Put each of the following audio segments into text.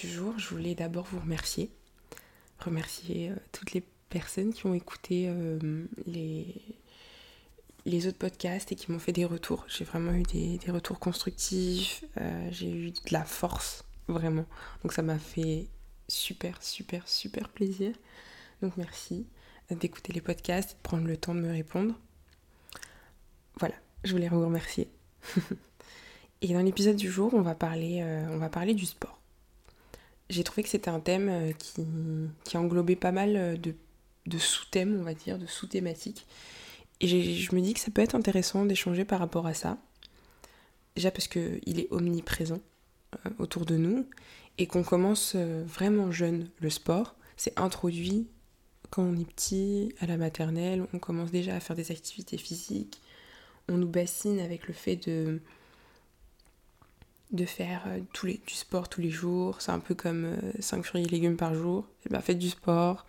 du jour, je voulais d'abord vous remercier. Remercier euh, toutes les personnes qui ont écouté les, les autres podcasts et qui m'ont fait des retours. J'ai vraiment eu des, des retours constructifs, j'ai eu de la force, vraiment. Donc ça m'a fait super, super, super plaisir. Donc merci d'écouter les podcasts, de prendre le temps de me répondre. Voilà, je voulais vous remercier. Et dans l'épisode du jour, on va parler, euh, on va parler du sport. J'ai trouvé que c'était un thème euh, qui, qui, englobait pas mal euh, de, de sous-thèmes, on va dire, de sous-thématiques. Et je me dis que ça peut être intéressant d'échanger par rapport à ça. Déjà parce qu'il est omniprésent autour de nous et qu'on commence vraiment jeune le sport. C'est introduit quand on est petit, à la maternelle, on commence déjà à faire des activités physiques. On nous bassine avec le fait de, de faire euh, tous les, du sport tous les jours. C'est un peu comme 5 euh, fruits et légumes par jour. Et eh ben, faites du sport.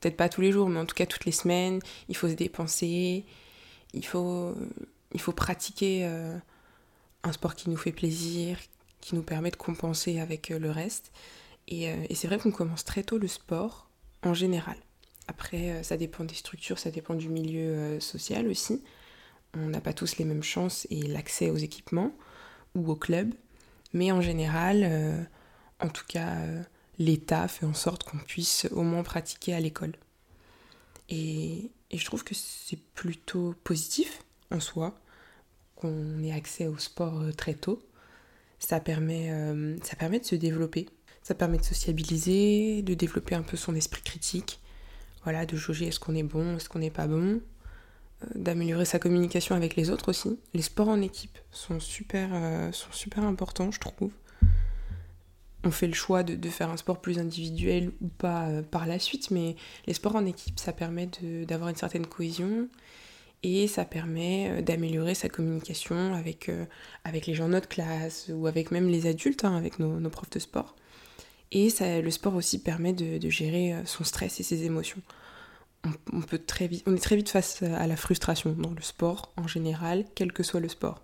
Peut-être pas tous les jours, mais en tout cas toutes les semaines. Il faut se dépenser. Il faut, il faut pratiquer euh, un sport qui nous fait plaisir, qui nous permet de compenser avec le reste. Et, et c'est vrai qu'on commence très tôt le sport en général. Après, ça dépend des structures, ça dépend du milieu social aussi. On n'a pas tous les mêmes chances et l'accès aux équipements ou au club. Mais en général, euh, en tout cas, euh, l'État fait en sorte qu'on puisse au moins pratiquer à l'école. Et, je trouve que c'est plutôt positif en soi qu'on ait accès au sport euh, très tôt. Ça permet, ça permet de se développer, ça permet de sociabiliser, de développer un peu son esprit critique, voilà, de jauger est-ce qu'on est bon, est-ce qu'on n'est pas bon, d'améliorer sa communication avec les autres aussi. Les sports en équipe sont super, euh, sont super importants, je trouve. On fait le choix de, faire un sport plus individuel ou pas euh, par la suite, mais les sports en équipe, ça permet d'avoir une certaine cohésion et ça permet euh, d'améliorer sa communication avec, avec les gens de notre classe ou avec même les adultes, hein, avec nos, profs de sport. Et ça, le sport aussi permet de gérer son stress et ses émotions on, peut très vite, on est très vite face à la frustration dans le sport en général, quel que soit le sport.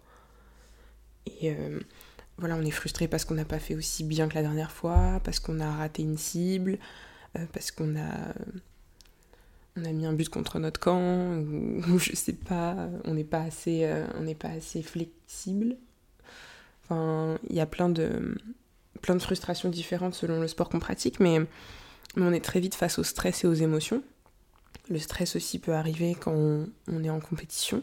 Et euh, voilà, on est frustré parce qu'on n'a pas fait aussi bien que la dernière fois, parce qu'on a raté une cible, euh, parce qu'on a, on a mis un but contre notre camp, ou, je sais pas, on n'est pas assez, euh, on n'est pas assez flexible. Enfin, il y a plein de, plein de frustrations différentes selon le sport qu'on pratique, mais, mais on est très vite face au stress et aux émotions. Le stress aussi peut arriver quand on, est en compétition.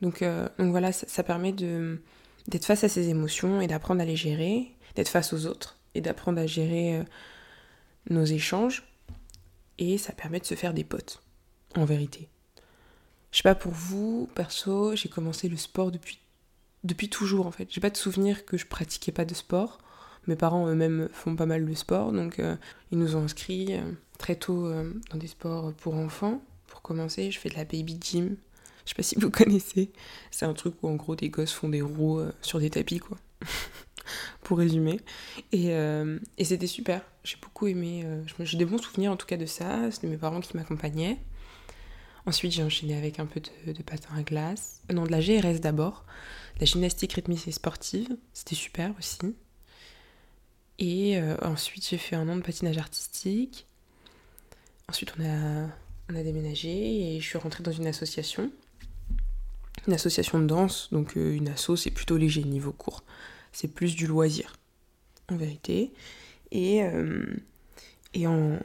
Donc, euh, donc voilà, ça, permet d'être face à ses émotions et d'apprendre à les gérer, d'être face aux autres et d'apprendre à gérer euh, nos échanges. Et ça permet de se faire des potes, en vérité. Je sais pas pour vous, perso, j'ai commencé le sport depuis, depuis toujours en fait. J'ai pas de souvenir que je pratiquais pas de sport. Mes parents eux-mêmes font pas mal de sport, donc euh, ils nous ont inscrits très tôt euh, dans des sports pour enfants. Pour commencer, je fais de la baby gym. Je sais pas si vous connaissez. C'est un truc où en gros des gosses font des roues euh, sur des tapis, quoi. pour résumer. Et, euh, et c'était super. J'ai beaucoup aimé. j'ai des bons souvenirs en tout cas de ça. C'était mes parents qui m'accompagnaient. Ensuite, j'ai enchaîné avec un peu de, de patin à glace. non, de la GRS d'abord. La gymnastique rythmique et sportive. C'était super aussi. Et ensuite, j'ai fait un an de patinage artistique. Ensuite, on a, déménagé et je suis rentrée dans une association. Une association de danse, donc euh, une asso, c'est plutôt léger niveau cours. C'est plus du loisir, en vérité. Et, euh, et, en,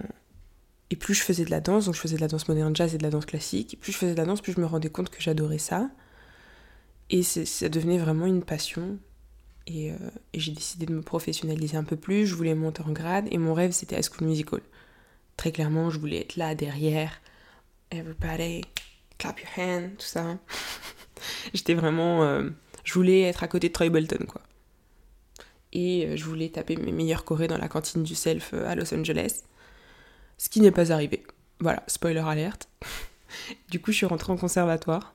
et plus je faisais de la danse, donc je faisais de la danse moderne jazz et de la danse classique, plus je faisais de la danse, plus je me rendais compte que j'adorais ça. Et ça devenait vraiment une passion. Et, euh, et j'ai décidé de me professionnaliser un peu plus. Je voulais monter en grade et mon rêve c'était High School Musical. Très clairement, je voulais être là derrière. Everybody, clap your hand, tout ça. J'étais vraiment. Euh, je voulais être à côté de Troy Bolton, quoi. Et euh, je voulais taper mes meilleurs chorés dans la cantine du self euh, à Los Angeles. Ce qui n'est pas arrivé. Voilà, spoiler alerte. du coup, je suis rentrée en conservatoire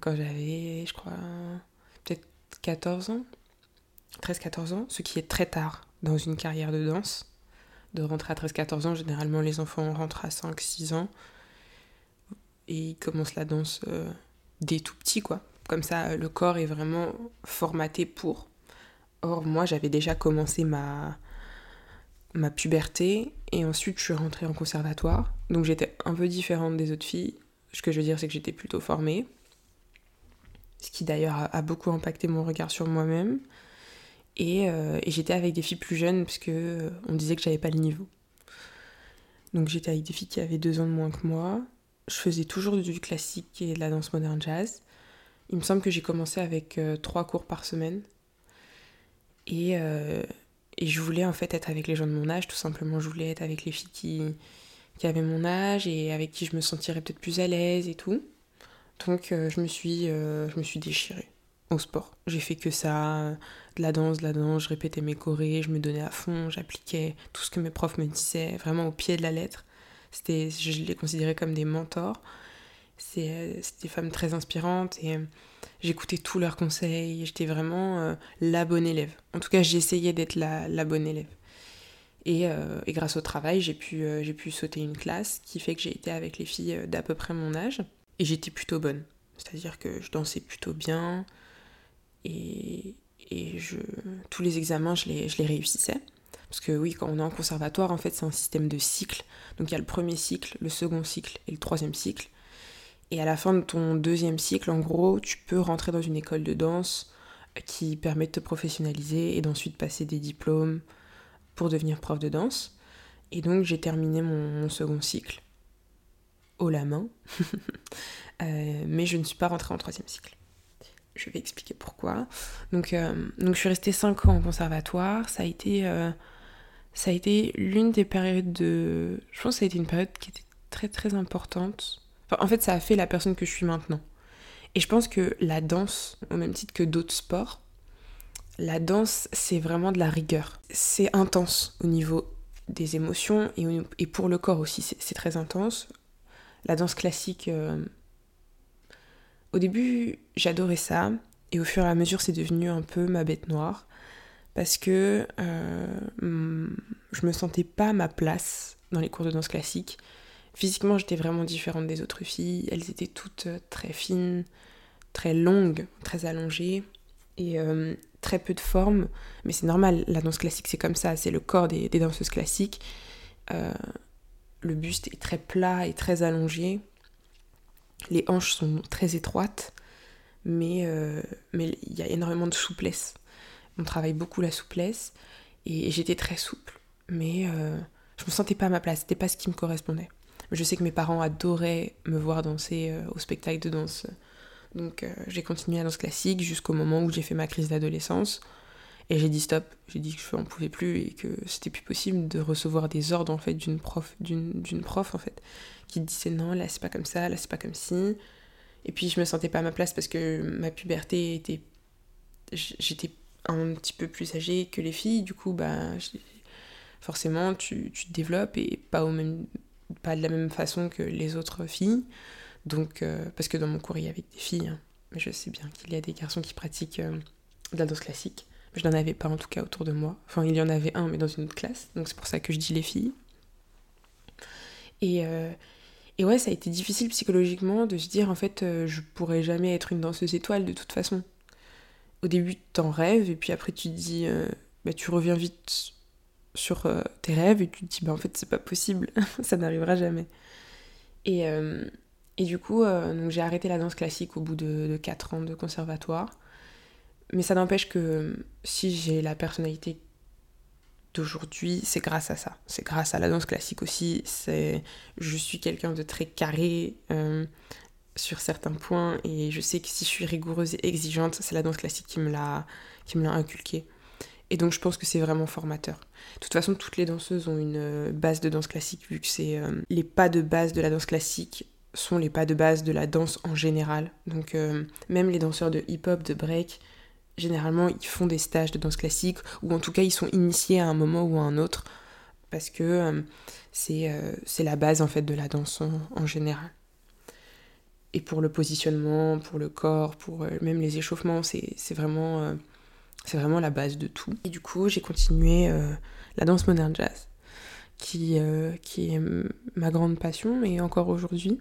quand j'avais, je crois, peut-être 14 ans. 13-14 ans, ce qui est très tard dans une carrière de danse de rentrer à 13-14 ans. Généralement, les enfants rentrent à 5-6 ans et ils commencent la danse euh, dès tout petit, quoi. Comme ça, le corps est vraiment formaté pour. Or, moi, j'avais déjà commencé ma, ma puberté et ensuite je suis rentrée en conservatoire. Donc j'étais un peu différente des autres filles. Ce que je veux dire, c'est que j'étais plutôt formée. Ce qui d'ailleurs a, beaucoup impacté mon regard sur moi-même. Et, euh, et j'étais avec des filles plus jeunes parce que euh, on disait que j'avais pas le niveau. Donc j'étais avec des filles qui avaient deux ans de moins que moi. Je faisais toujours du classique et de la danse moderne jazz. Il me semble que j'ai commencé avec euh, trois cours par semaine. Et, et je voulais en fait être avec les gens de mon âge, tout simplement. Je voulais être avec les filles qui, qui avaient mon âge et avec qui je me sentirais peut-être plus à l'aise et tout. Donc je, me suis, je me suis déchirée au sport. J'ai fait que ça, de la danse, de la danse, je répétais mes chorés, je me donnais à fond, j'appliquais tout ce que mes profs me disaient, vraiment au pied de la lettre. C'était, je les considérais comme des mentors. C'est, euh, des femmes très inspirantes et j'écoutais tous leurs conseils, j'étais vraiment euh, la bonne élève. En tout cas, j'essayais d'être la, la, bonne élève. Et, euh, et grâce au travail, j'ai pu, euh, j'ai pu sauter une classe qui fait que j'ai été avec les filles d'à peu près mon âge. Et j'étais plutôt bonne. C'est-à-dire que je dansais plutôt bien. Et, je, tous les examens, je les, je les réussissais. Parce que oui, quand on est en conservatoire, en fait, c'est un système de cycle. Donc il y a le premier cycle, le second cycle et le troisième cycle. Et à la fin de ton deuxième cycle, en gros, tu peux rentrer dans une école de danse qui permet de te professionnaliser et d'ensuite passer des diplômes pour devenir prof de danse. Et donc j'ai terminé mon, second cycle haut la main, euh, mais je ne suis pas rentrée en troisième cycle. Je vais expliquer pourquoi. Donc, euh, donc je suis restée 5 ans en conservatoire. Ça a été, euh, été l'une des périodes de... Je pense que ça a été une période qui était très très importante en fait, ça a fait la personne que je suis maintenant. Et je pense que la danse, au même titre que d'autres sports, la danse, c'est vraiment de la rigueur. C'est intense au niveau des émotions et, pour le corps aussi, c'est très intense. La danse classique, euh, au début, j'adorais ça. Et au fur et à mesure, c'est devenu un peu ma bête noire. Parce que euh, je me sentais pas à ma place dans les cours de danse classique. Physiquement, j'étais vraiment différente des autres filles. Elles étaient toutes euh, très fines, très longues, très allongées et euh, très peu de forme. Mais c'est normal, la danse classique c'est comme ça, c'est le corps des, danseuses classiques. Le buste est très plat et très allongé. Les hanches sont très étroites, mais mais il y a énormément de souplesse. On travaille beaucoup la souplesse et, j'étais très souple, mais je me sentais pas à ma place, c'était pas ce qui me correspondait. Je sais que mes parents adoraient me voir danser euh, au spectacle de danse. Donc euh, j'ai continué la danse classique jusqu'au moment où j'ai fait ma crise d'adolescence. Et j'ai dit stop, j'ai dit que je n'en pouvais plus et que c'était plus possible de recevoir des ordres en fait d'une prof, d'une prof en fait, qui disait non, là c'est pas comme ça, là c'est pas comme ci. Et puis je me sentais pas à ma place parce que ma puberté était. J'étais un petit peu plus âgée que les filles, du coup, bah, forcément tu, tu te développes et pas au même pas de la même façon que les autres filles. Donc, euh, parce que dans mon cours, il y avait des filles, hein. mais je sais bien qu'il y a des garçons qui pratiquent euh, de la danse classique. Je n'en avais pas en tout cas autour de moi. Enfin, il y en avait un, mais dans une autre classe. Donc c'est pour ça que je dis les filles. Et, euh, et ouais, ça a été difficile psychologiquement de se dire en fait, je pourrais jamais être une danseuse étoile de toute façon. Au début, t'en rêves, et puis après, tu te dis, bah, tu reviens vite sur euh, tes rêves et tu te dis bah en fait c'est pas possible, ça n'arrivera jamais. Et, euh, et du coup euh, j'ai arrêté la danse classique au bout de, de 4 ans de conservatoire. Mais ça n'empêche que si j'ai la personnalité d'aujourd'hui, c'est grâce à ça. C'est grâce à la danse classique aussi. C'est, je suis quelqu'un de très carré sur certains points et je sais que si je suis rigoureuse et exigeante, c'est la danse classique qui me l'a, qui me l'a inculqué. Et donc je pense que c'est vraiment formateur. De toute façon, toutes les danseuses ont une euh, base de danse classique, vu que c'est euh, les pas de base de la danse classique sont les pas de base de la danse en général. Donc euh, même les danseurs de hip-hop, de break, généralement ils font des stages de danse classique, ou en tout cas ils sont initiés à un moment ou à un autre, parce que c'est la base en fait de la danse en, général. Et pour le positionnement, pour le corps, pour même les échauffements, c'est vraiment c'est vraiment la base de tout. Et du coup, j'ai continué euh, la danse moderne jazz, qui, euh, qui est ma grande passion, et encore aujourd'hui.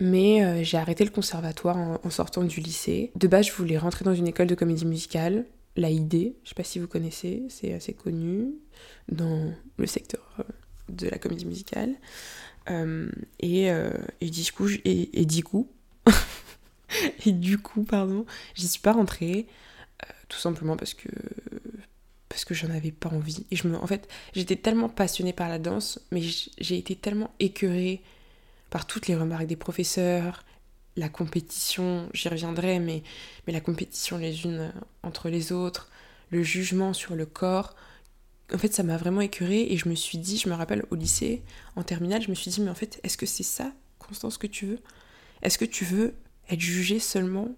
Mais euh, j'ai arrêté le conservatoire en, sortant du lycée. De base, je voulais rentrer dans une école de comédie musicale, l'AID, je sais pas si vous connaissez, c'est assez connu dans le secteur euh, de la comédie musicale. Euh, et, et, du coup, et du coup, et du coup, pardon, j'y suis pas rentrée, tout simplement parce que parce que j'en avais pas envie. Et je me, en fait, j'étais tellement passionnée par la danse, mais j'ai été tellement écœurée par toutes les remarques des professeurs, la compétition, j'y reviendrai, mais, mais la compétition les unes entre les autres, le jugement sur le corps. En fait, ça m'a vraiment écœurée et je me suis dit, je me rappelle au lycée, en terminale, je me suis dit, mais en fait, est-ce que c'est ça, Constance, que tu veux? Est-ce que tu veux être jugée seulement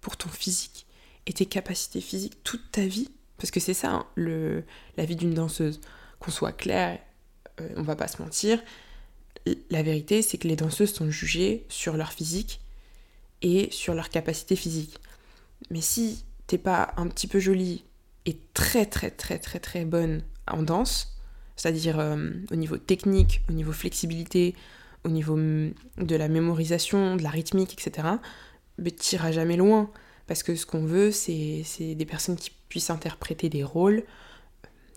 pour ton physique et tes capacités physiques toute ta vie? Parce que c'est ça, hein, le, la vie d'une danseuse. Qu'on soit clair, euh, on va pas se mentir, la vérité, c'est que les danseuses sont jugées sur leur physique et sur leur capacité physique. Mais si t'es pas un petit peu jolie et très très très très très bonne en danse, c'est-à-dire euh, au niveau technique, au niveau flexibilité, au niveau de la mémorisation, de la rythmique, etc., mais t'iras jamais loin. Parce que ce qu'on veut, c'est des personnes qui puissent interpréter des rôles,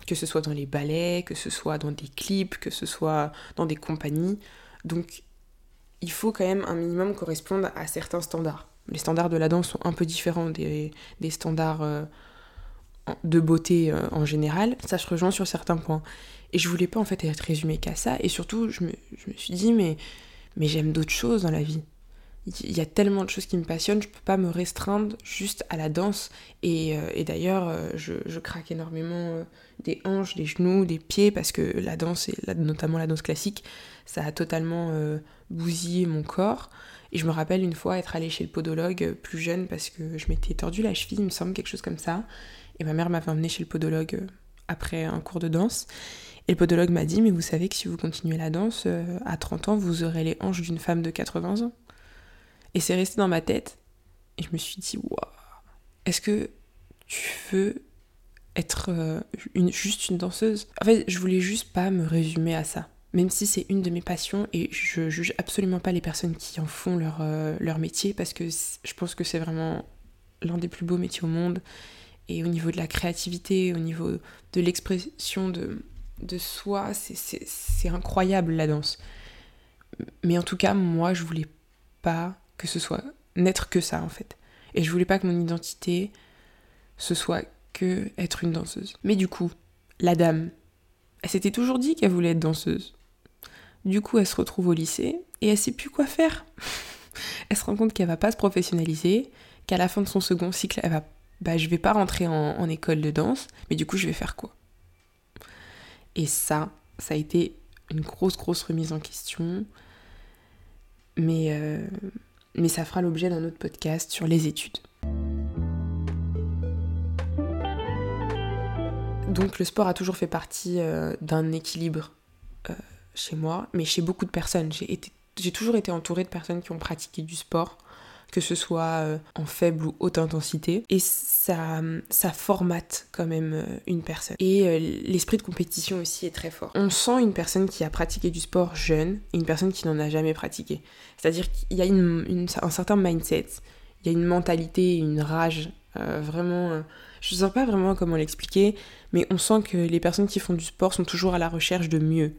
que ce soit dans les ballets, que ce soit dans des clips, que ce soit dans des compagnies. Donc il faut quand même un minimum correspondre à certains standards. Les standards de la danse sont un peu différents des, standards euh, de beauté euh, en général. Ça se rejoint sur certains points. Et je voulais pas en fait être résumé qu'à ça. Et surtout, je me, je me suis dit, mais, mais j'aime d'autres choses dans la vie il y a tellement de choses qui me passionnent, je peux pas me restreindre juste à la danse. Et, euh, d'ailleurs, euh, je, craque énormément euh, des hanches, des genoux, des pieds, parce que la danse, et notamment la danse classique, ça a totalement bousillé mon corps. Et je me rappelle une fois être allée chez le podologue plus jeune parce que je m'étais tordu la cheville, il me semble, quelque chose comme ça. Et ma mère m'avait emmenée chez le podologue après un cours de danse. Et le podologue m'a dit, mais vous savez que si vous continuez la danse, à 30 ans, vous aurez les hanches d'une femme de 80 ans. Et c'est resté dans ma tête. Et je me suis dit, waouh, est-ce que tu veux être euh, une, juste une danseuse? En fait, je voulais juste pas me résumer à ça. Même si c'est une de mes passions et je juge absolument pas les personnes qui en font leur, euh, leur métier parce que je pense que c'est vraiment l'un des plus beaux métiers au monde. Et au niveau de la créativité, au niveau de l'expression de, de soi, c'est incroyable la danse. Mais en tout cas, moi, je voulais pas que ce soit n'être que ça en fait. Et je voulais pas que mon identité ce soit que être une danseuse. Mais du coup, la dame, elle s'était toujours dit qu'elle voulait être danseuse. Du coup, elle se retrouve au lycée et elle sait plus quoi faire. elle se rend compte qu'elle va pas se professionnaliser, qu'à la fin de son second cycle, elle va bah je vais pas rentrer en, école de danse, mais du coup, je vais faire quoi? Et ça, ça a été une grosse grosse remise en question. Mais euh, mais ça fera l'objet d'un autre podcast sur les études. Donc le sport a toujours fait partie euh, d'un équilibre euh, chez moi, mais chez beaucoup de personnes. J'ai toujours été entourée de personnes qui ont pratiqué du sport que ce soit euh, en faible ou haute intensité. Et ça, ça formate quand même euh, une personne. Et euh, l'esprit de compétition aussi est très fort. On sent une personne qui a pratiqué du sport jeune et une personne qui n'en a jamais pratiqué. C'est-à-dire qu'il y a une, un certain mindset, il y a une mentalité, une rage vraiment... je ne sais pas vraiment comment l'expliquer, mais on sent que les personnes qui font du sport sont toujours à la recherche de mieux,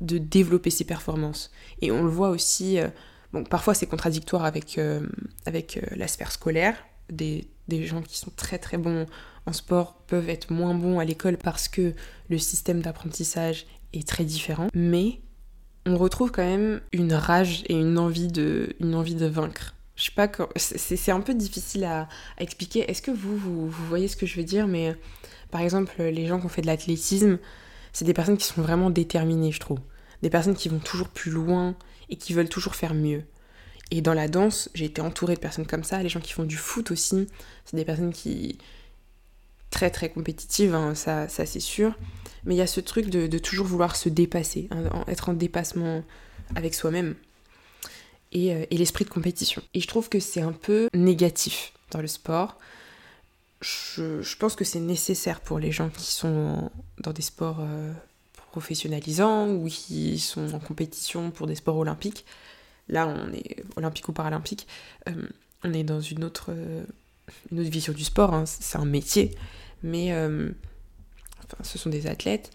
de développer ses performances. Et on le voit aussi Bon, parfois c'est contradictoire avec, euh, avec euh, la sphère scolaire. Des, gens qui sont très très bons en sport peuvent être moins bons à l'école parce que le système d'apprentissage est très différent. Mais on retrouve quand même une rage et une envie de, une envie de vaincre. Je sais pas, c'est un peu difficile à, expliquer. Est-ce que vous, vous, vous, voyez ce que je veux dire? Mais par exemple, les gens qui ont fait de l'athlétisme, c'est des personnes qui sont vraiment déterminées, je trouve. Des personnes qui vont toujours plus loin, et qui veulent toujours faire mieux. Et dans la danse, j'ai été entourée de personnes comme ça, les gens qui font du foot aussi, c'est des personnes qui très très compétitives, hein, ça, c'est sûr. Mais il y a ce truc de, toujours vouloir se dépasser, hein, être en dépassement avec soi-même. Euh, et, l'esprit de compétition. Et je trouve que c'est un peu négatif dans le sport. Je, je pense que c'est nécessaire pour les gens qui sont dans des sports euh, professionnalisants ou qui sont en compétition pour des sports olympiques, là on est olympique ou paralympique, on est dans une autre, une autre vision du sport, hein. c'est un métier, mais enfin, ce sont des athlètes,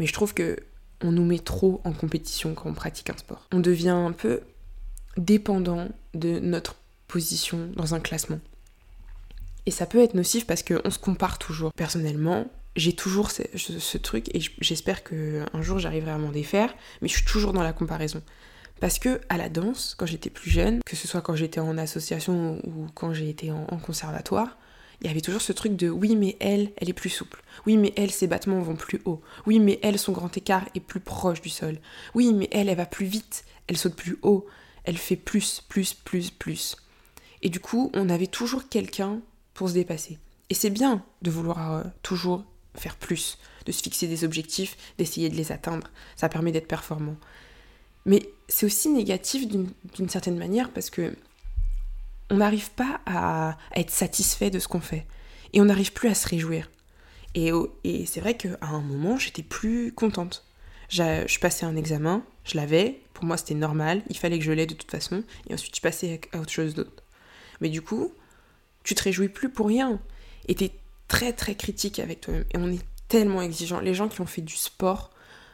mais je trouve que on nous met trop en compétition quand on pratique un sport. On devient un peu dépendant de notre position dans un classement. Et ça peut être nocif parce qu'on se compare toujours. Personnellement, j'ai toujours ce, truc et j'espère qu'un jour j'arriverai à m'en défaire, mais je suis toujours dans la comparaison. Parce que à la danse, quand j'étais plus jeune, que ce soit quand j'étais en association ou quand j'ai été en, conservatoire, il y avait toujours ce truc de oui mais elle, elle est plus souple. Oui mais elle, ses battements vont plus haut. Oui mais elle, son grand écart est plus proche du sol. Oui mais elle, elle va plus vite, elle saute plus haut, elle fait plus, plus, plus, plus. Et du coup, on avait toujours quelqu'un pour se dépasser. Et c'est bien de vouloir euh, toujours faire plus, de se fixer des objectifs, d'essayer de les atteindre. Ça permet d'être performant. Mais c'est aussi négatif d'une certaine manière parce que on n'arrive pas à, être satisfait de ce qu'on fait. Et on n'arrive plus à se réjouir. Et, c'est vrai qu'à un moment, j'étais plus contente. Je passais un examen, je l'avais, pour moi c'était normal, il fallait que je l'aie de toute façon, et ensuite je passais à autre chose d'autre. Mais du coup, tu te réjouis plus pour rien. Et t'es très très critique avec toi-même. Et on est tellement exigeant. Les gens qui ont fait du sport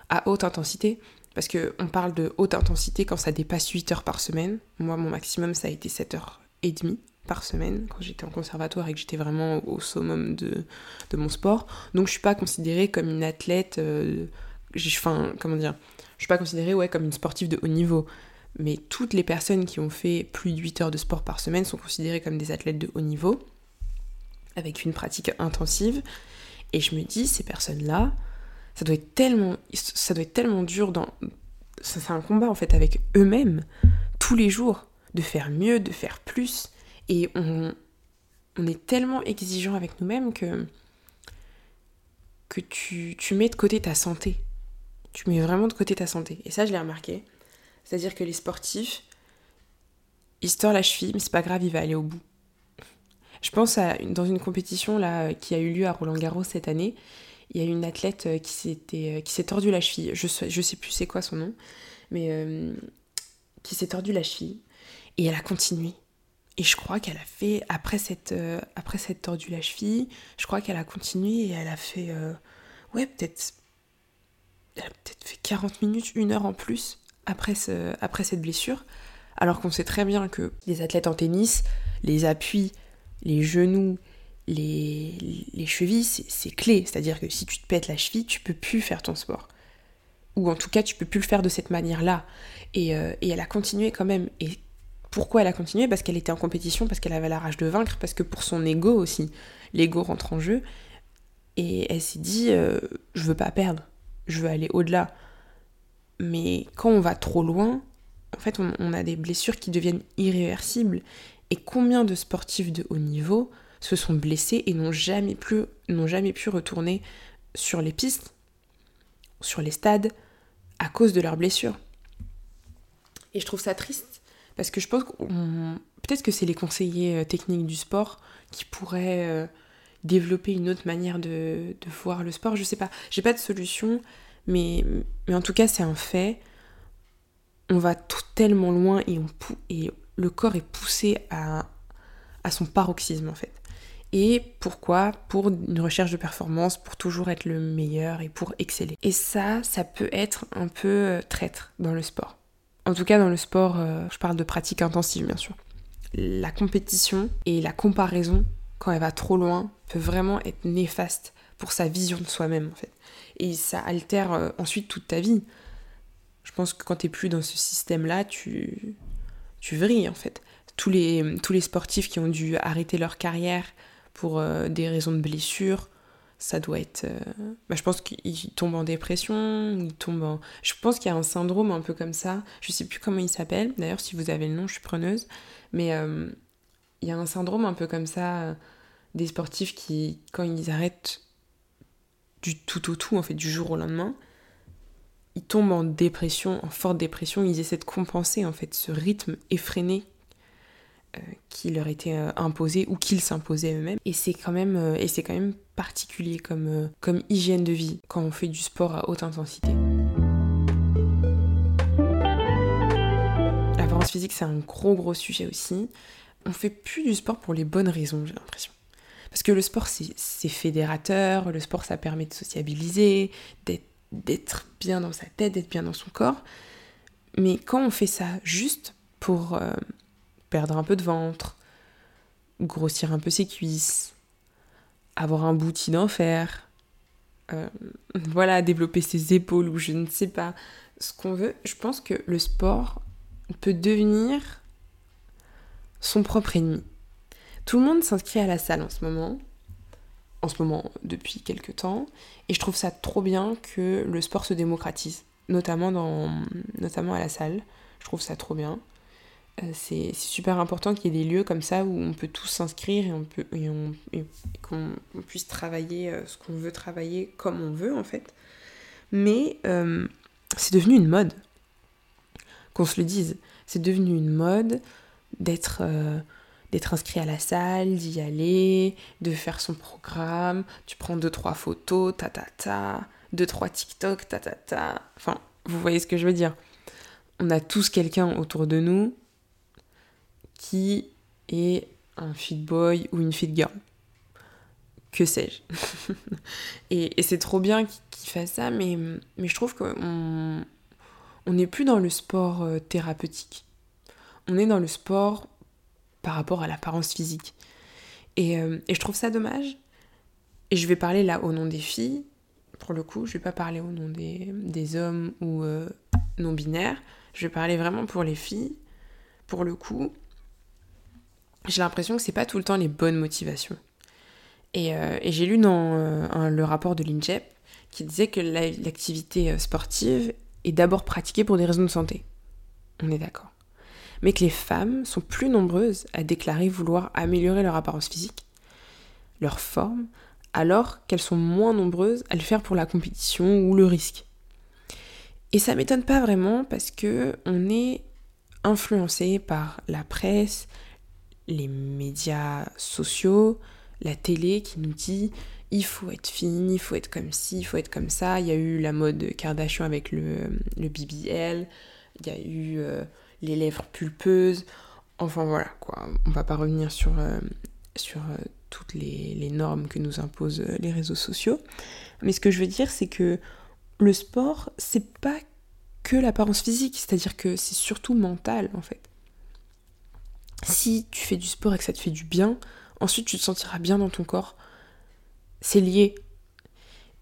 à haute intensité, parce qu'on parle de haute intensité quand ça dépasse 8 heures par semaine. Moi, mon maximum, ça a été 7 heures et demie par semaine quand j'étais en conservatoire et que j'étais vraiment au summum de, mon sport. Donc je suis pas considérée comme une athlète, euh, enfin comment dire, je suis pas considérée ouais, comme une sportive de haut niveau. Mais toutes les personnes qui ont fait plus de 8 heures de sport par semaine sont considérées comme des athlètes de haut niveau, avec une pratique intensive. Et je me dis, ces personnes-là, ça doit être tellement, ça dur dans, c'est un combat en fait avec eux-mêmes tous les jours de faire mieux, de faire plus. Et on, on est tellement exigeant avec nous-mêmes que, que tu, tu mets de côté ta santé. Tu mets vraiment de côté ta santé. Et ça, je l'ai remarqué. C'est-à-dire que les sportifs, ils se la cheville, mais c'est pas grave, il va aller au bout. Je pense à dans une compétition là qui a eu lieu à Roland Garros cette année, il y a une athlète euh, qui s'était euh, qui s'est tordu la cheville. Je je sais plus c'est quoi son nom, mais euh, qui s'est tordu la cheville et elle a continué. Et je crois qu'elle a fait après cette après cette tordu la cheville, je crois qu'elle a continué et elle a fait ouais peut-être a peut-être fait 40 minutes, une heure en plus après, ce, après cette blessure, alors qu'on sait très bien que les athlètes en tennis, les appuis, les genoux, les, les chevilles, c'est clé. C'est-à-dire que si tu te pètes la cheville, tu peux plus faire ton sport. Ou en tout cas, tu peux plus le faire de cette manière-là. Et, euh, et, elle a continué quand même. Et pourquoi elle a continué? Parce qu'elle était en compétition, parce qu'elle avait la rage de vaincre, parce que pour son ego aussi, l'ego rentre en jeu. Et elle s'est dit, euh, je veux pas perdre, je veux aller au-delà. Mais quand on va trop loin, en fait, on, a des blessures qui deviennent irréversibles. Et combien de sportifs de haut niveau se sont blessés et n'ont jamais, pu retourner sur les pistes, sur les stades, à cause de leurs blessures? Et je trouve ça triste, parce que je pense qu'on... Peut-être que c'est les conseillers euh, techniques du sport qui pourraient euh, développer une autre manière de, voir le sport. Je sais pas, j'ai pas de solution, mais, mais en tout cas, c'est un fait. On va tout tellement loin et, on, et le corps est poussé à, à son paroxysme en fait. Et pourquoi? Pour une recherche de performance, pour toujours être le meilleur et pour exceller. Et ça, ça peut être un peu euh, traître dans le sport. En tout cas, dans le sport, euh, je parle de pratique intensive bien sûr. La compétition et la comparaison, quand elle va trop loin, peut vraiment être néfaste pour sa vision de soi-même en fait et ça altère euh, ensuite toute ta vie. Je pense que quand tu n'es plus dans ce système-là, tu, tu vrilles en fait. Tous les, tous les sportifs qui ont dû arrêter leur carrière pour euh, des raisons de blessure, ça doit être. Euh, bah, je pense qu'ils tombent en dépression, ils tombent en. Je pense qu'il y a un syndrome un peu comme ça. Je sais plus comment il s'appelle. D'ailleurs, si vous avez le nom, je suis preneuse. Mais il y a un syndrome un peu comme ça des sportifs qui, quand ils arrêtent du tout au tout, en fait, du jour au lendemain, ils tombent en dépression, en forte dépression, ils essaient de compenser en fait ce rythme effréné euh, qui leur était euh, imposé ou qu'ils s'imposaient eux-mêmes. Et c'est quand même, euh, quand même particulier comme, comme hygiène de vie quand on fait du sport à haute intensité. l'apparence physique, c'est un gros gros sujet aussi. On fait plus du sport pour les bonnes raisons, j'ai l'impression. Parce que le sport, c'est fédérateur, le sport, ça permet de sociabiliser, d'être bien dans sa tête, d'être bien dans son corps. Mais quand on fait ça juste pour euh, perdre un peu de ventre, grossir un peu ses cuisses, avoir un bouti d'enfer, euh, voilà, développer ses épaules ou je ne sais pas ce qu'on veut, je pense que le sport peut devenir son propre ennemi. Tout le monde s'inscrit à la salle en ce moment, en ce moment depuis quelques temps, et je trouve ça trop bien que le sport se démocratise, notamment, dans, notamment à la salle. Je trouve ça trop bien. Euh, c'est super important qu'il y ait des lieux comme ça où on peut tous s'inscrire et, on peut, et, qu'on puisse travailler euh, ce qu'on veut travailler comme on veut en fait. Mais euh, c'est devenu une mode. Qu'on se le dise, c'est devenu une mode d'être d'être inscrit à la salle, d'y aller, de faire son programme, tu prends deux trois photos, ta ta ta, deux trois TikTok, ta ta ta. Enfin, vous voyez ce que je veux dire. On a tous quelqu'un autour de nous qui est un fit boy ou une fit girl. Que sais-je Et, c'est trop bien qu'il fasse ça, mais, mais je trouve qu'on on n'est plus dans le sport euh, thérapeutique. On est dans le sport par rapport à l'apparence physique. Et, euh, et, je trouve ça dommage. Et je vais parler là au nom des filles. Pour le coup, je vais pas parler au nom des, hommes ou euh, non-binaires. Je vais parler vraiment pour les filles. Pour le coup, j'ai l'impression que c'est pas tout le temps les bonnes motivations. Et, euh, j'ai lu dans le rapport de l'INJEP qui disait que l'activité sportive est d'abord pratiquée pour des raisons de santé. On est d'accord. Mais que les femmes sont plus nombreuses à déclarer vouloir améliorer leur apparence physique, leur forme, alors qu'elles sont moins nombreuses à le faire pour la compétition ou le risque. Et ça m'étonne pas vraiment parce que on est influencé par la presse, les médias sociaux, la télé qui nous dit il faut être fine, il faut être comme ci, il faut être comme ça. Il y a eu la mode Kardashian avec le, le BBL, il y a eu euh, les lèvres pulpeuses. Enfin voilà quoi, on va pas revenir sur, euh, euh, toutes les, les, normes que nous imposent les réseaux sociaux. Mais ce que je veux dire, c'est que le sport, c'est pas que l'apparence physique, c'est-à-dire que c'est surtout mental en fait si tu fais du sport et que ça te fait du bien, ensuite tu te sentiras bien dans ton corps. C'est lié.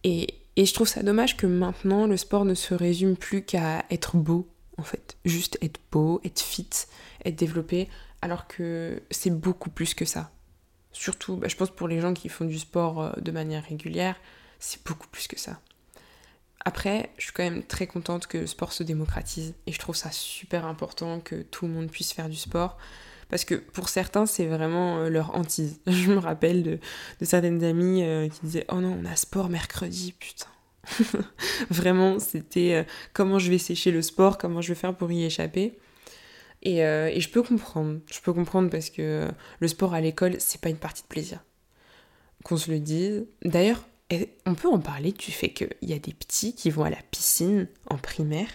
Et, je trouve ça dommage que maintenant le sport ne se résume plus qu'à être beau, en fait. Juste être beau, être fit, être développé, alors que c'est beaucoup plus que ça. Surtout, bah, je pense pour les gens qui font du sport euh, de manière régulière, c'est beaucoup plus que ça. Après, je suis quand même très contente que le sport se démocratise et je trouve ça super important que tout le monde puisse faire du sport. Parce que pour certains, c'est vraiment euh, leur hantise. Je me rappelle de, certaines amies euh, qui disaient Oh non, on a sport mercredi, putain. vraiment, c'était euh, comment je vais sécher le sport, comment je vais faire pour y échapper. Et, et, je peux comprendre. Je peux comprendre parce que le sport à l'école, c'est pas une partie de plaisir. Qu'on se le dise. D'ailleurs, on peut en parler du fait qu'il y a des petits qui vont à la piscine en primaire?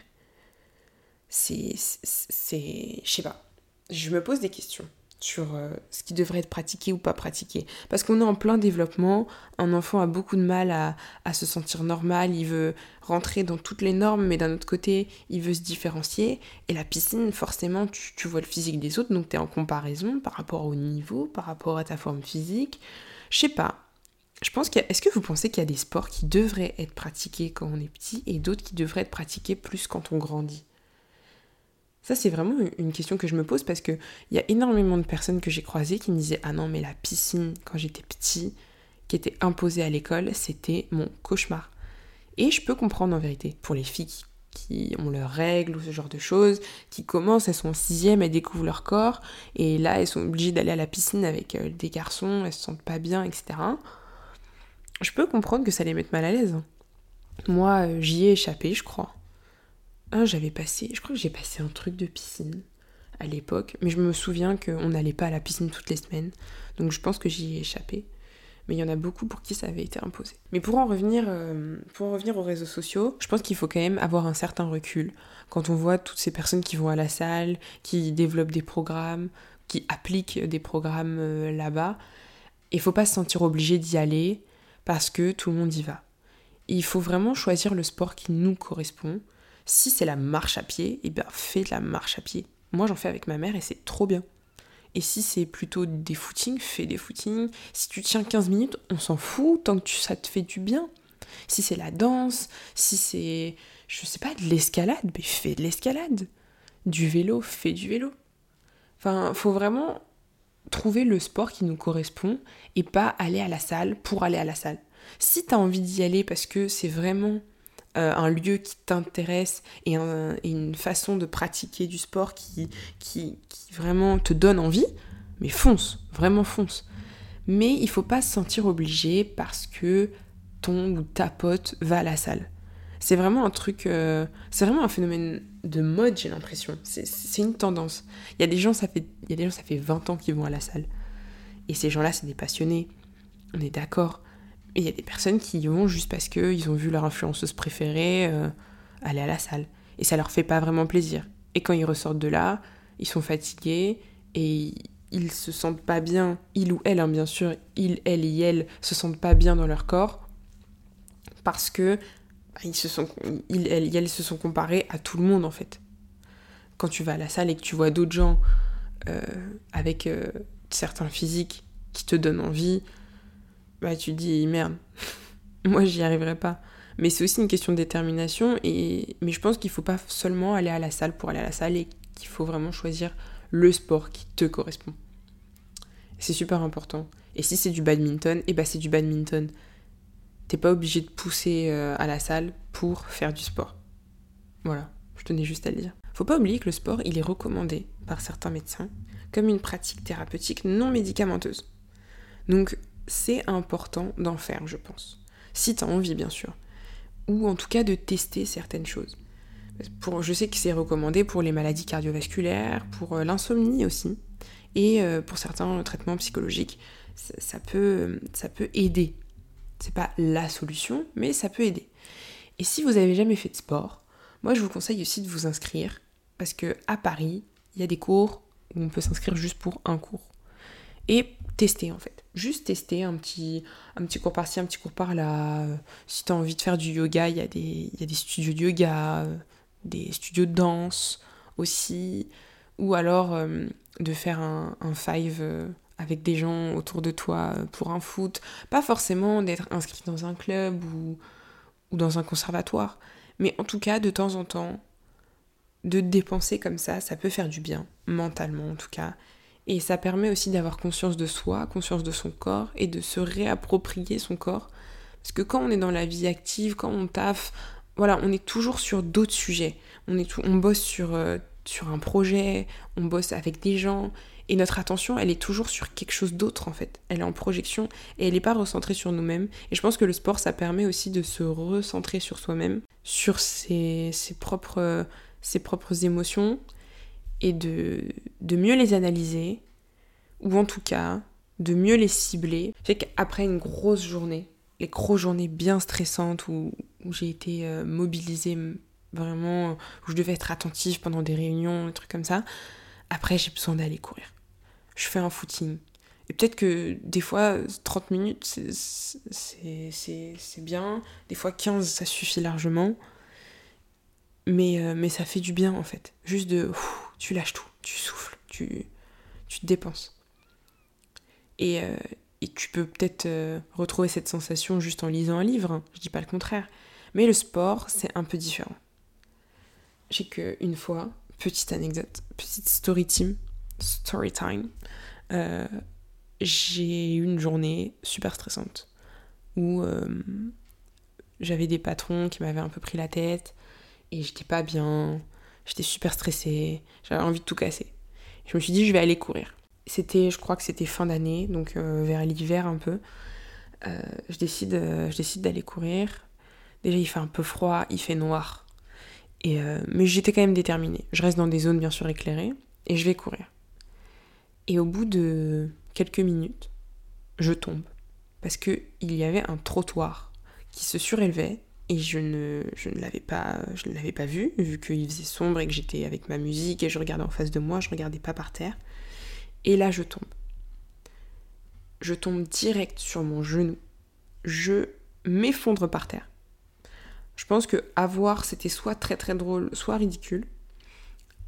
C'est. Je sais pas je me pose des questions sur euh, ce qui devrait être pratiqué ou pas pratiqué. Parce qu'on est en plein développement, un enfant a beaucoup de mal à, se sentir normal, il veut rentrer dans toutes les normes, mais d'un autre côté, il veut se différencier. Et la piscine, forcément, tu, vois le physique des autres, donc tu es en comparaison par rapport au niveau, par rapport à ta forme physique. Je sais pas. Je pense qu'il Est-ce que vous pensez qu'il y a des sports qui devraient être pratiqués quand on est petit et d'autres qui devraient être pratiqués plus quand on grandit? Ça, c'est vraiment une question que je me pose parce qu'il y a énormément de personnes que j'ai croisées qui me disaient Ah non, mais la piscine, quand j'étais petit, qui était imposée à l'école, c'était mon cauchemar. Et je peux comprendre en vérité, pour les filles qui, ont leurs règles ou ce genre de choses, qui commencent, elles sont en sixième, elles découvrent leur corps, et là, elles sont obligées d'aller à la piscine avec euh, des garçons, elles se sentent pas bien, etc. Je peux comprendre que ça les mette mal à l'aise. Moi, euh, j'y ai échappé, je crois. Ah, j'avais passé, je crois que j'ai passé un truc de piscine à l'époque, mais je me souviens qu'on n'allait pas à la piscine toutes les semaines, donc je pense que j'y ai échappé. mais il y en a beaucoup pour qui ça avait été imposé. Mais pour en revenir, euh, pour en revenir aux réseaux sociaux, je pense qu'il faut quand même avoir un certain recul quand on voit toutes ces personnes qui vont à la salle, qui développent des programmes, qui appliquent des programmes euh, là-bas. Il faut pas se sentir obligé d'y aller parce que tout le monde y va. Il faut vraiment choisir le sport qui nous correspond. Si c'est la marche à pied, eh bien fais de la marche à pied. Moi j'en fais avec ma mère et c'est trop bien. Et si c'est plutôt des footings, fais des footings. Si tu tiens 15 minutes, on s'en fout tant que ça te fait du bien. Si c'est la danse, si c'est, je sais pas, de l'escalade, mais fais de l'escalade. Du vélo, fais du vélo. Enfin, faut vraiment trouver le sport qui nous correspond et pas aller à la salle pour aller à la salle. Si tu as envie d'y aller parce que c'est vraiment euh, un lieu qui t'intéresse et, une façon de pratiquer du sport qui, qui, vraiment te donne envie, mais fonce, vraiment fonce. Mais il faut pas se sentir obligé parce que ton ou ta pote va à la salle. C'est vraiment un truc, euh, c'est vraiment un phénomène de mode, j'ai l'impression. C'est une tendance. Il y a des gens, ça fait, il y a des gens, ça fait 20 ans qu'ils vont à la salle. Et ces gens-là, c'est des passionnés. On est d'accord. Et il y a des personnes qui y vont juste parce qu'ils ont vu leur influenceuse préférée euh, aller à la salle. Et ça leur fait pas vraiment plaisir. Et quand ils ressortent de là, ils sont fatigués et ils se sentent pas bien, il ou elle, hein, bien sûr, il, elle et elle se sentent pas bien dans leur corps parce que bah, ils se sont, se sont comparés à tout le monde en fait. Quand tu vas à la salle et que tu vois d'autres gens euh, avec euh, certains physiques qui te donnent envie, bah tu dis merde, moi j'y arriverai pas. Mais c'est aussi une question de détermination, et... mais je pense qu'il faut pas seulement aller à la salle pour aller à la salle et qu'il faut vraiment choisir le sport qui te correspond. C'est super important. Et si c'est du badminton, et eh bah c'est du badminton. T'es pas obligé de pousser euh, à la salle pour faire du sport. Voilà, je tenais juste à le dire. Faut pas oublier que le sport, il est recommandé par certains médecins comme une pratique thérapeutique non médicamenteuse. Donc c'est important d'en faire, je pense. Si tu as envie, bien sûr. Ou en tout cas de tester certaines choses. Pour, je sais que c'est recommandé pour les maladies cardiovasculaires, pour euh, l'insomnie aussi, et euh, pour certains traitements psychologiques. Ça, peut, ça peut aider. C'est pas la solution, mais ça peut aider. Et si vous avez jamais fait de sport, moi je vous conseille aussi de vous inscrire, parce que à Paris, il y a des cours où on peut s'inscrire juste pour un cours. Et tester en fait. Juste tester un petit, un petit cours par-ci, un petit cours par-là. Si tu as envie de faire du yoga, il y, a des, y a des studios de yoga, des studios de danse aussi. Ou alors euh, de faire un, un five euh, avec des gens autour de toi euh, pour un foot. Pas forcément d'être inscrit dans un club ou, ou dans un conservatoire. Mais en tout cas, de temps en temps, de dépenser comme ça, ça peut faire du bien, mentalement en tout cas. Et ça permet aussi d'avoir conscience de soi, conscience de son corps et de se réapproprier son corps. Parce que quand on est dans la vie active, quand on taffe, voilà, on est toujours sur d'autres sujets. On, est on bosse sur, euh, sur un projet, on bosse avec des gens. Et notre attention, elle est toujours sur quelque chose d'autre en fait. Elle est en projection et elle n'est pas recentrée sur nous-mêmes. Et je pense que le sport, ça permet aussi de se recentrer sur soi-même, sur ses, ses, propres, ses propres émotions, et de, de mieux les analyser, ou en tout cas de mieux les cibler. Je sais qu'après une grosse journée, les grosses journées bien stressantes où, où j'ai été euh, mobilisée vraiment, où je devais être attentive pendant des réunions, des trucs comme ça, après j'ai besoin d'aller courir. Je fais un footing. Et peut-être que des fois 30 minutes c'est bien, des fois 15 ça suffit largement. Mais, euh, mais ça fait du bien en fait. Juste de tu lâches tout, tu souffles, tu, te dépenses. Et, euh, et tu peux peut-être euh, retrouver cette sensation juste en lisant un livre, hein. je dis pas le contraire. Mais le sport, c'est un peu différent. J'ai que une fois, petite anecdote, petite story team, story time, euh, j'ai eu une journée super stressante où j'avais des patrons qui m'avaient un peu pris la tête et j'étais pas bien, J'étais super stressée, j'avais envie de tout casser. Je me suis dit, je vais aller courir. C'était, je crois que c'était fin d'année, donc euh, vers l'hiver un peu. Euh, je décide, euh, je décide d'aller courir. Déjà, il fait un peu froid, il fait noir. Et, mais j'étais quand même déterminée. Je reste dans des zones bien sûr éclairées et je vais courir. Et au bout de quelques minutes, je tombe. parce qu'il y avait un trottoir qui se surélevait et je ne, ne l'avais pas, je ne l'avais pas vu, vu qu'il faisait sombre et que j'étais avec ma musique et je regardais en face de moi, je regardais pas par terre. Et là, je tombe. Je tombe direct sur mon genou. Je m'effondre par terre. Je pense que avoir c'était soit très très drôle, soit ridicule.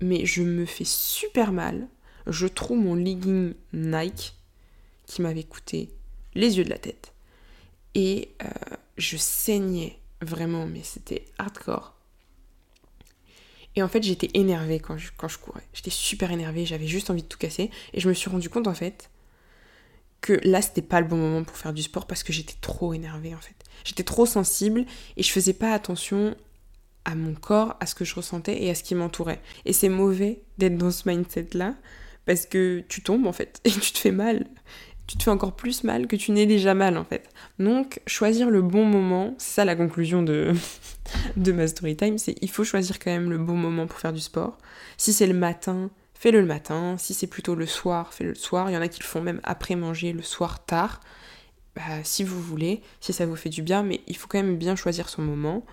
Mais je me fais super mal. Je trouve mon legging Nike qui m'avait coûté les yeux de la tête. Et euh, je saignais vraiment, mais c'était hardcore. Et en fait, j'étais énervée quand je, quand je courais. J'étais super énervée, j'avais juste envie de tout casser. Et je me suis rendu compte en fait que là, c'était pas le bon moment pour faire du sport parce que j'étais trop énervée en fait. J'étais trop sensible et je faisais pas attention à mon corps, à ce que je ressentais et à ce qui m'entourait. Et c'est mauvais d'être dans ce mindset là parce que tu tombes en fait et tu te fais mal tu te fais encore plus mal que tu n'es déjà mal en fait. Donc choisir le bon moment, c'est ça la conclusion de, de ma story time, c'est il faut choisir quand même le bon moment pour faire du sport. Si c'est le matin, fais-le le matin. Si c'est plutôt le soir, fais-le le soir. Il y en a qui le font même après manger, le soir tard. Bah, si vous voulez, si ça vous fait du bien, mais il faut quand même bien choisir son moment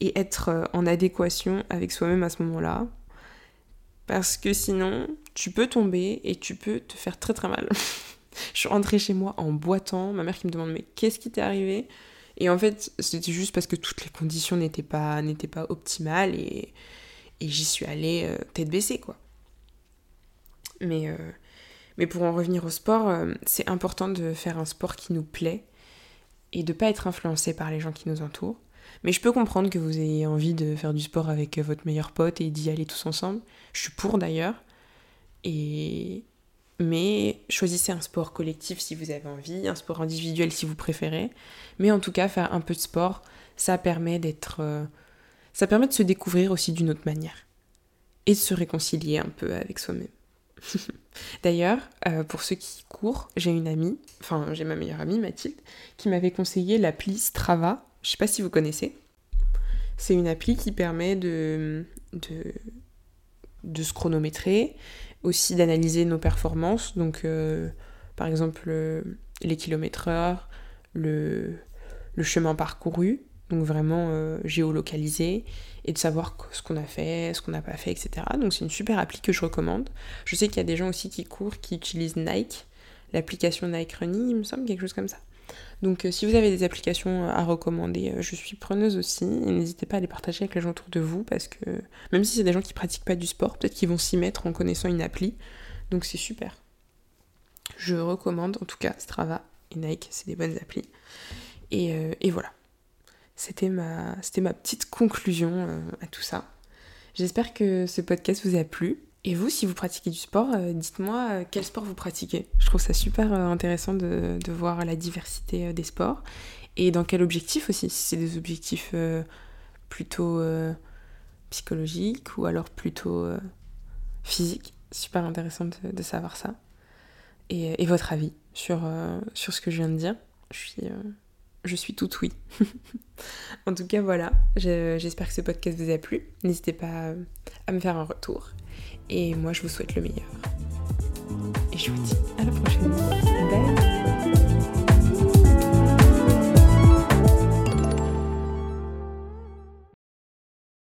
et être euh, en adéquation avec soi-même à ce moment-là. Parce que sinon, tu peux tomber et tu peux te faire très très mal. je suis rentrée chez moi en boitant. Ma mère qui me demande mais qu'est-ce qui t'est arrivé? Et en fait, c'était juste parce que toutes les conditions n'étaient pas, pas optimales et, et j'y suis allée euh, tête baissée quoi. Mais, euh, mais pour en revenir au sport, euh, c'est important de faire un sport qui nous plaît et de pas être influencé par les gens qui nous entourent. Mais je peux comprendre que vous ayez envie de faire du sport avec votre meilleur pote et d'y aller tous ensemble. Je suis pour d'ailleurs. Et, mais choisissez un sport collectif si vous avez envie, un sport individuel si vous préférez. Mais en tout cas, faire un peu de sport, ça permet d'être. Euh, ça permet de se découvrir aussi d'une autre manière. Et de se réconcilier un peu avec soi-même. D'ailleurs, euh, pour ceux qui courent, j'ai une amie, enfin j'ai ma meilleure amie Mathilde, qui m'avait conseillé l'appli Strava. Je sais pas si vous connaissez. C'est une appli qui permet de, de, de se chronométrer, aussi d'analyser nos performances, donc euh, par exemple euh, les kilomètres heure, le, le, chemin parcouru, donc vraiment euh, géolocalisé, et de savoir ce qu'on a fait, ce qu'on n'a pas fait, etc. Donc c'est une super appli que je recommande. Je sais qu'il y a des gens aussi qui courent, qui utilisent Nike, l'application Nike Running, il me semble, quelque chose comme ça. Donc euh, si vous avez des applications euh, à recommander, euh, je suis preneuse aussi. N'hésitez pas à les partager avec les gens autour de vous parce que même si c'est des gens qui pratiquent pas du sport, peut-être qu'ils vont s'y mettre en connaissant une appli. Donc c'est super. Je recommande en tout cas Strava et Nike, c'est des bonnes applis. Et, voilà. C'était ma petite conclusion à tout ça. J'espère que ce podcast vous a plu. Et vous, si vous pratiquez du sport, euh, dites-moi euh, quel sport vous pratiquez. Je trouve ça super euh, intéressant de, voir la diversité des sports. Et dans quel objectif aussi, si c'est des objectifs plutôt psychologiques ou alors plutôt physiques? Super intéressant de, savoir ça. Et, votre avis sur, sur ce que je viens de dire? Je suis, je suis toute oui. en tout cas, voilà. J'espère que ce podcast vous a plu. N'hésitez pas à me faire un retour. Et moi, je vous souhaite le meilleur. Et je vous dis à la prochaine.